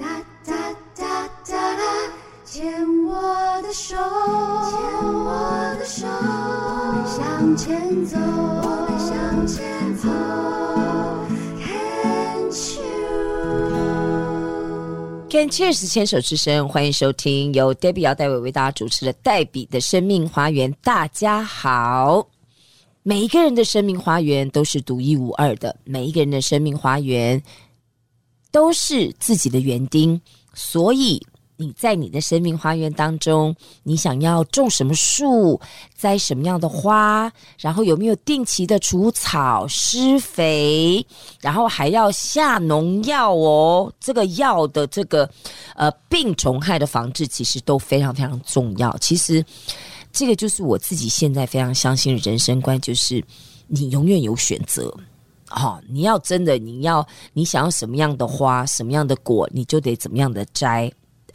哒哒哒哒哒，牵我的手，牵我的手，我们向前走，我们向前走。Can Cheers 牵手之声，欢迎收听由 Debbie 姚代伟为大家主持的黛比的生命花园。大家好，每一个人的生命花园都是独一无二的，每一个人的生命花园都是自己的园丁，所以。你在你的生命花园当中，你想要种什么树，栽什么样的花，然后有没有定期的除草、施肥，然后还要下农药哦。这个药的这个呃病虫害的防治，其实都非常非常重要。其实这个就是我自己现在非常相信的人生观，就是你永远有选择。好、哦，你要真的，你要你想要什么样的花，什么样的果，你就得怎么样的摘。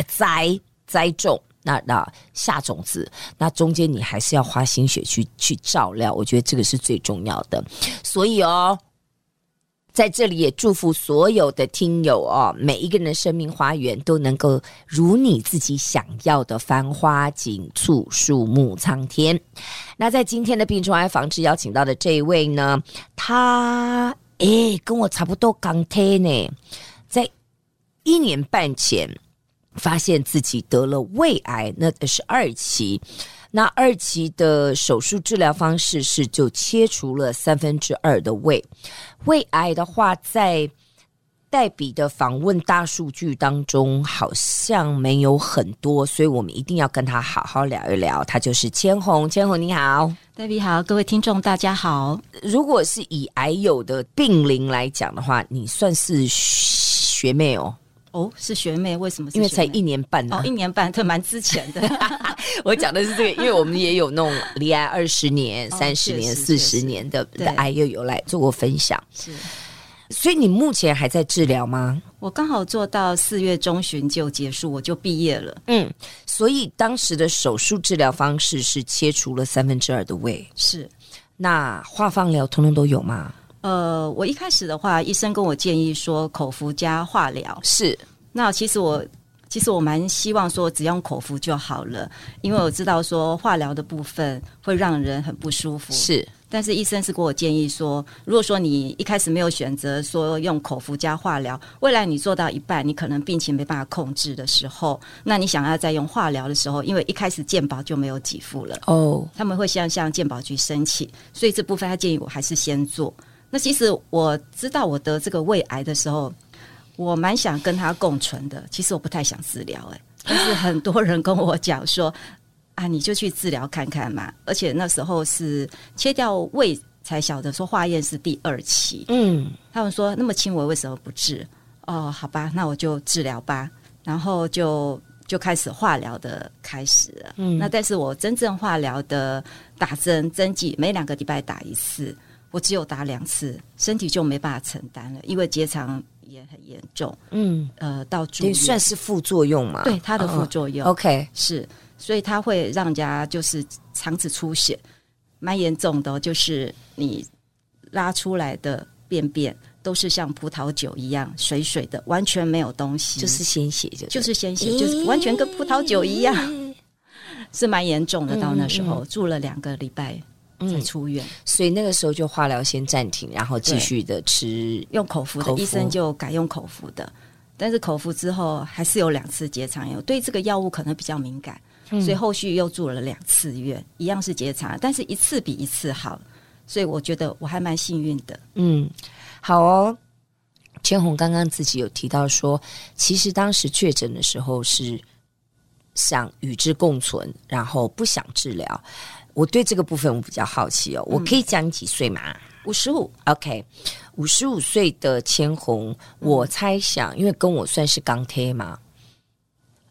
栽栽种，那那下种子，那中间你还是要花心血去去照料，我觉得这个是最重要的。所以哦，在这里也祝福所有的听友哦，每一个人的生命花园都能够如你自己想要的繁花锦簇、树木苍天。那在今天的病虫害防治邀请到的这一位呢，他诶跟我差不多刚贴呢，在一年半前。发现自己得了胃癌，那是二期。那二期的手术治疗方式是就切除了三分之二的胃。胃癌的话，在黛比的访问大数据当中好像没有很多，所以我们一定要跟他好好聊一聊。他就是千红，千红你好，黛比好，各位听众大家好。如果是以癌友的病龄来讲的话，你算是学妹哦。哦，是学妹，为什么是？因为才一年半哦，一年半，这蛮之前的。我讲的是这个，因为我们也有那种罹癌二十年、三十年、四十年的的癌友有来做过分享。是，所以你目前还在治疗吗？我刚好做到四月中旬就结束，我就毕业了。嗯，所以当时的手术治疗方式是切除了三分之二的胃。是，那化放疗通通都有吗？呃，我一开始的话，医生跟我建议说口服加化疗。是，那其实我其实我蛮希望说只用口服就好了，因为我知道说化疗的部分会让人很不舒服。是，但是医生是给我建议说，如果说你一开始没有选择说用口服加化疗，未来你做到一半，你可能病情没办法控制的时候，那你想要再用化疗的时候，因为一开始健保就没有给付了哦，他们会向向健保局申请，所以这部分他建议我还是先做。那其实我知道我得这个胃癌的时候，我蛮想跟他共存的。其实我不太想治疗，哎，但是很多人跟我讲说，啊，你就去治疗看看嘛。而且那时候是切掉胃才晓得说化验是第二期，嗯，他们说那么轻微为什么不治？哦，好吧，那我就治疗吧。然后就就开始化疗的开始了。嗯，那但是我真正化疗的打针针剂每两个礼拜打一次。我只有打两次，身体就没办法承担了，因为结肠炎很严重。嗯，呃，到住院也算是副作用嘛？对，它的副作用。哦、OK，是，所以它会让人家就是肠子出血，蛮严重的。就是你拉出来的便便都是像葡萄酒一样水水的，完全没有东西，就是鲜血就，就是鲜血，就是完全跟葡萄酒一样，欸、是蛮严重的。到那时候、嗯嗯、住了两个礼拜。才出院，所以那个时候就化疗先暂停，然后继续的吃用口服的，医生就改用口服的。但是口服之后还是有两次结肠炎，对这个药物可能比较敏感，所以后续又住了两次院，一样是结肠，但是一次比一次好，所以我觉得我还蛮幸运的。嗯，好哦。千红刚刚自己有提到说，其实当时确诊的时候是想与之共存，然后不想治疗。我对这个部分我比较好奇哦，我可以讲你几岁吗？五十五，OK，五十五岁的千红，我猜想，因为跟我算是钢铁嘛，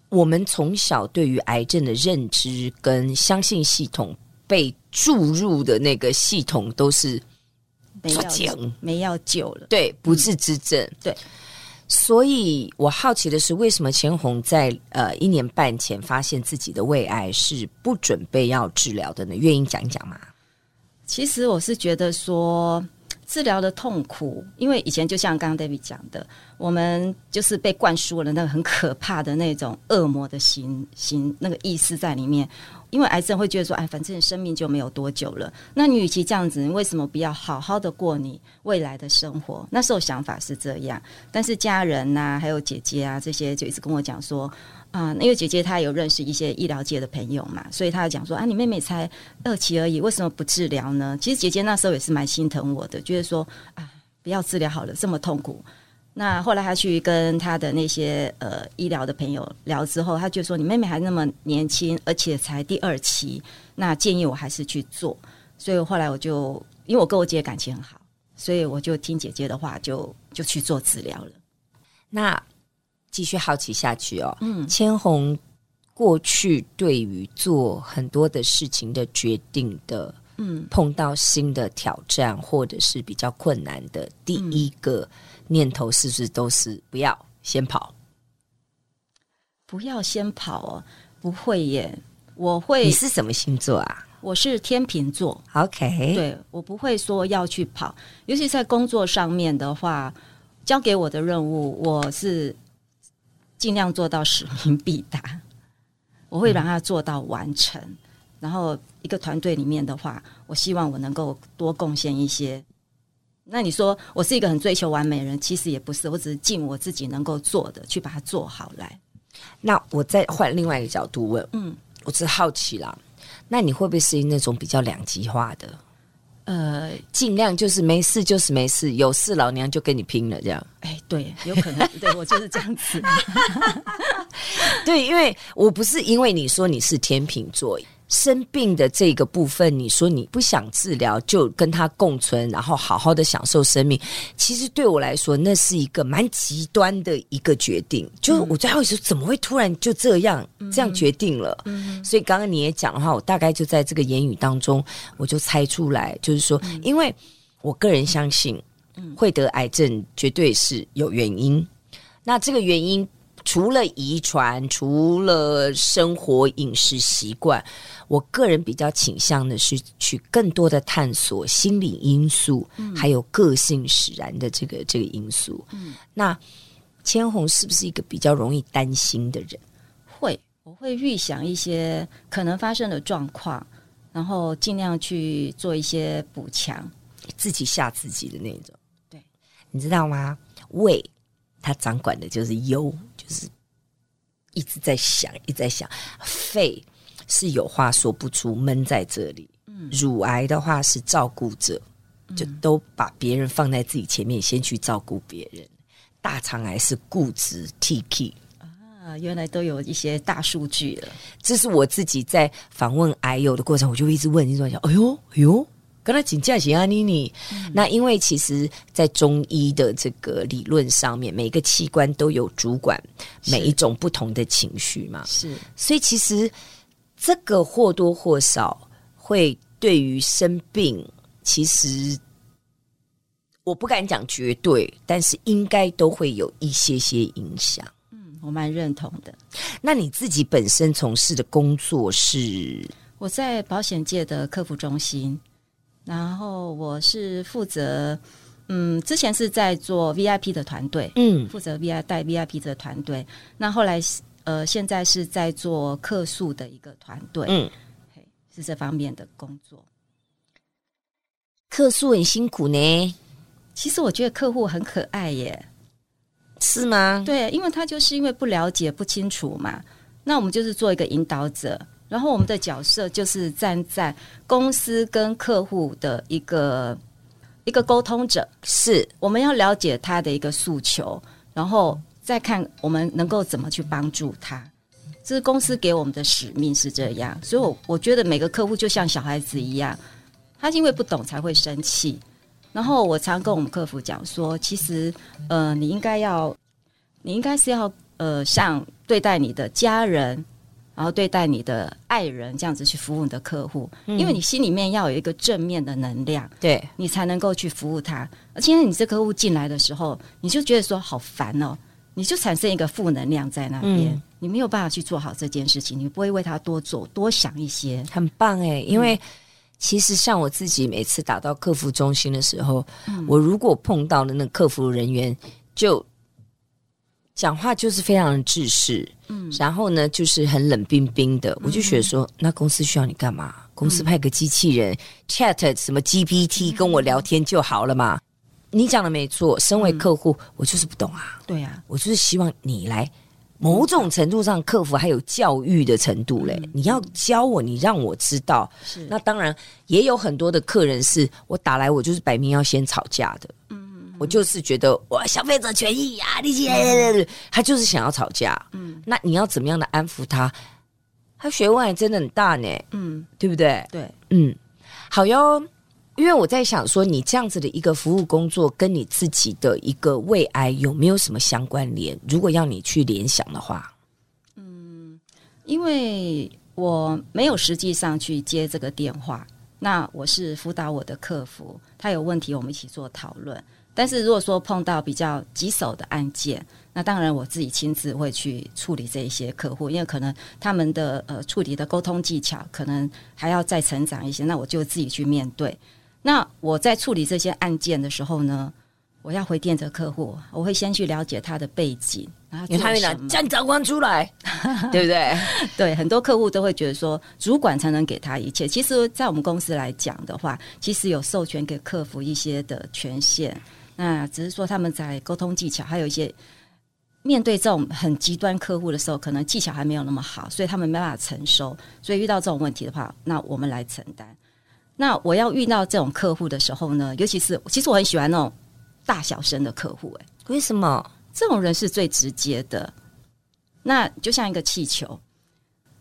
我们从小对于癌症的认知跟相信系统被注入的那个系统都是没药，没药救了，对，不治之症，嗯、对。所以我好奇的是，为什么钱红在呃一年半前发现自己的胃癌是不准备要治疗的呢？愿意讲一讲吗？其实我是觉得说治疗的痛苦，因为以前就像刚刚 David 讲的，我们就是被灌输了那个很可怕的那种恶魔的形形那个意思在里面。因为癌症会觉得说，哎，反正生命就没有多久了。那你与其这样子，你为什么不要好好的过你未来的生活？那时候想法是这样，但是家人呐、还有姐姐啊，这些就一直跟我讲说，啊、因为姐姐她有认识一些医疗界的朋友嘛，所以她就讲说，啊，你妹妹才二期而已，为什么不治疗呢？其实姐姐那时候也是蛮心疼我的，觉得说，啊，不要治疗好了，这么痛苦。那后来他去跟他的那些呃医疗的朋友聊之后，他就说：“你妹妹还那么年轻，而且才第二期，那建议我还是去做。”所以后来我就因为我跟我姐感情很好，所以我就听姐姐的话就，就就去做治疗了。那继续好奇下去哦。嗯，千红过去对于做很多的事情的决定的，嗯，碰到新的挑战或者是比较困难的第一个。嗯念头是不是都是不要先跑？不要先跑哦，不会耶。我会。你是什么星座啊？我是天秤座。OK，对，我不会说要去跑，尤其在工作上面的话，交给我的任务，我是尽量做到使命必达。我会让它做到完成。嗯。然后，一个团队里面的话，我希望我能够多贡献一些。那你说我是一个很追求完美的人，其实也不是，我只是尽我自己能够做的去把它做好来。那我再换另外一个角度问，嗯，我只是好奇啦，那你会不会是那种比较两极化的？呃，尽量就是没事就是没事，有事老娘就跟你拼了这样。哎，对，有可能，对我就是这样子。对，因为我不是因为你说你是天秤座。生病的这个部分，你说你不想治疗，就跟他共存，然后好好的享受生命。其实对我来说，那是一个蛮极端的一个决定。就我最后说，怎么会突然就这样这样决定了？所以刚刚你也讲的话，我大概就在这个言语当中，我就猜出来，就是说，因为我个人相信，会得癌症绝对是有原因。那这个原因。除了遗传，除了生活饮食习惯，我个人比较倾向的是去更多的探索心理因素，嗯、还有个性使然的这个这个因素。嗯，那千红是不是一个比较容易担心的人？会，我会预想一些可能发生的状况，然后尽量去做一些补强，自己吓自己的那种。对，你知道吗？胃，它掌管的就是忧。就是一直在想，一直在想，肺是有话说不出，闷在这里。嗯，乳癌的话是照顾者，就都把别人放在自己前面，先去照顾别人。大肠癌是固执，T-K 啊，原来都有一些大数据了。这是我自己在访问癌友的过程，我就一直问，一直想，哎呦，哎呦。跟他请假行啊，妮妮。那因为其实，在中医的这个理论上面，每个器官都有主管每一种不同的情绪嘛。是，所以其实这个或多或少会对于生病，其实我不敢讲绝对，但是应该都会有一些些影响。嗯，我蛮认同的。那你自己本身从事的工作是？我在保险界的客服中心。然后我是负责，嗯，之前是在做 VIP 的团队，嗯，负责 VIP 带 VIP 的团队。那后来呃，现在是在做客诉的一个团队，嗯，是这方面的工作。客诉很辛苦呢。其实我觉得客户很可爱耶，是吗？对，因为他就是因为不了解、不清楚嘛。那我们就是做一个引导者。然后我们的角色就是站在公司跟客户的一个一个沟通者，是我们要了解他的一个诉求，然后再看我们能够怎么去帮助他。这是公司给我们的使命是这样，所以我我觉得每个客户就像小孩子一样，他因为不懂才会生气。然后我常跟我们客服讲说，其实呃，你应该要，你应该是要呃，像对待你的家人。然后对待你的爱人这样子去服务你的客户，嗯、因为你心里面要有一个正面的能量，对。你才能够去服务他。而且你这客户进来的时候，你就觉得说好烦哦，你就产生一个负能量在那边，嗯、你没有办法去做好这件事情，你不会为他多做多想一些。很棒哎，因为其实像我自己每次打到客服中心的时候，嗯、我如果碰到了那个客服人员就讲话就是非常的制式，嗯，然后呢就是很冷冰冰的，我就觉得说，那公司需要你干嘛？公司派个机器人 Chat 什么 GPT 跟我聊天就好了嘛。你讲的没错，身为客户，我就是不懂啊。对呀，我就是希望你来。某种程度上，客服还有教育的程度嘞。你要教我，你让我知道。是，那当然也有很多的客人是我打来，我就是摆明要先吵架的。嗯，我就是觉得哇消费者权益呀，你姐，他就是想要吵架。嗯，那你要怎么样的安抚他？他学问还真的很大呢。嗯，对不对？对，嗯，好哟。因为我在想说，你这样子的一个服务工作，跟你自己的一个胃癌有没有什么相关联？如果要你去联想的话，嗯，因为我没有实际上去接这个电话，那我是辅导我的客服，他有问题我们一起做讨论。但是如果说碰到比较棘手的案件，那当然我自己亲自会去处理这一些客户，因为可能他们的呃处理的沟通技巧可能还要再成长一些，那我就自己去面对。那我在处理这些案件的时候呢，我要回电这客户，我会先去了解他的背景，然后因为他会讲叫长官出来，对不对？对，很多客户都会觉得说，主管才能给他一切。其实，在我们公司来讲的话，其实有授权给客服一些的权限，那只是说他们在沟通技巧，还有一些面对这种很极端客户的时候，可能技巧还没有那么好，所以他们没办法承受。所以遇到这种问题的话，那我们来承担。那我要遇到这种客户的时候呢，尤其是其实我很喜欢那种大小声的客户，哎，为什么？这种人是最直接的。那就像一个气球，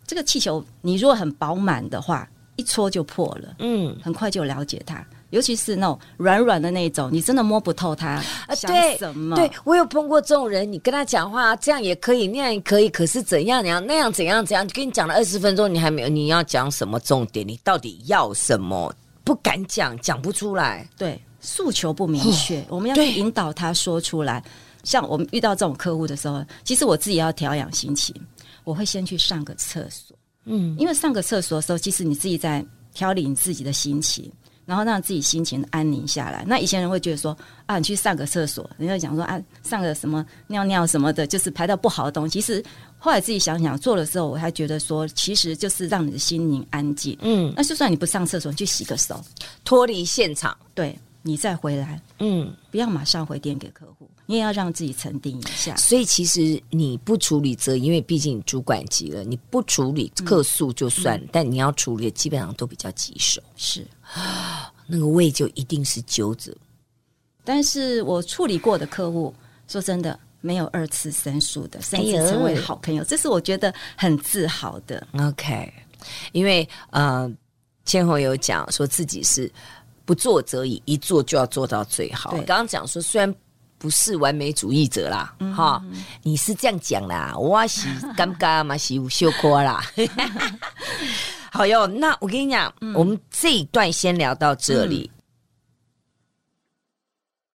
这个气球你如果很饱满的话，一戳就破了，嗯，很快就了解他。尤其是那种软软的那种，你真的摸不透他想什么。对，对我有碰过这种人，你跟他讲话这样也可以，那样也可以，可是怎样怎样那样怎样怎样，跟你讲了二十分钟，你还没有，你要讲什么重点？你到底要什么？不敢讲，讲不出来。对，诉求不明确，哦，我们要去引导他说出来。像我们遇到这种客户的时候，其实我自己要调养心情，我会先去上个厕所。嗯，因为上个厕所的时候，其实你自己在调理你自己的心情。然后让自己心情安宁下来。那以前人会觉得说啊，你去上个厕所，人家讲说啊，上个什么尿尿什么的，就是排到不好的东西。其实后来自己想想做的时候，我还觉得说，其实就是让你的心灵安静。嗯，那就算你不上厕所，你去洗个手，脱离现场，对，你再回来，嗯，不要马上回电给客户，你也要让自己沉淀一下。所以其实你不处理则，因为毕竟主管级了，你不处理客诉就算，嗯，但你要处理的基本上都比较棘手。是。啊，那个胃就一定是揪着。但是我处理过的客户，说真的，没有二次申诉的，甚至成为好朋友，这是我觉得很自豪的。OK，因为呃，千红有讲说自己是不做则已，一做就要做到最好。刚刚讲说，虽然不是完美主义者啦，哈、嗯，你是这样讲啦，我是尴尬嘛，是有羞愧啦。好哟，那我跟你讲、嗯，我们这一段先聊到这里。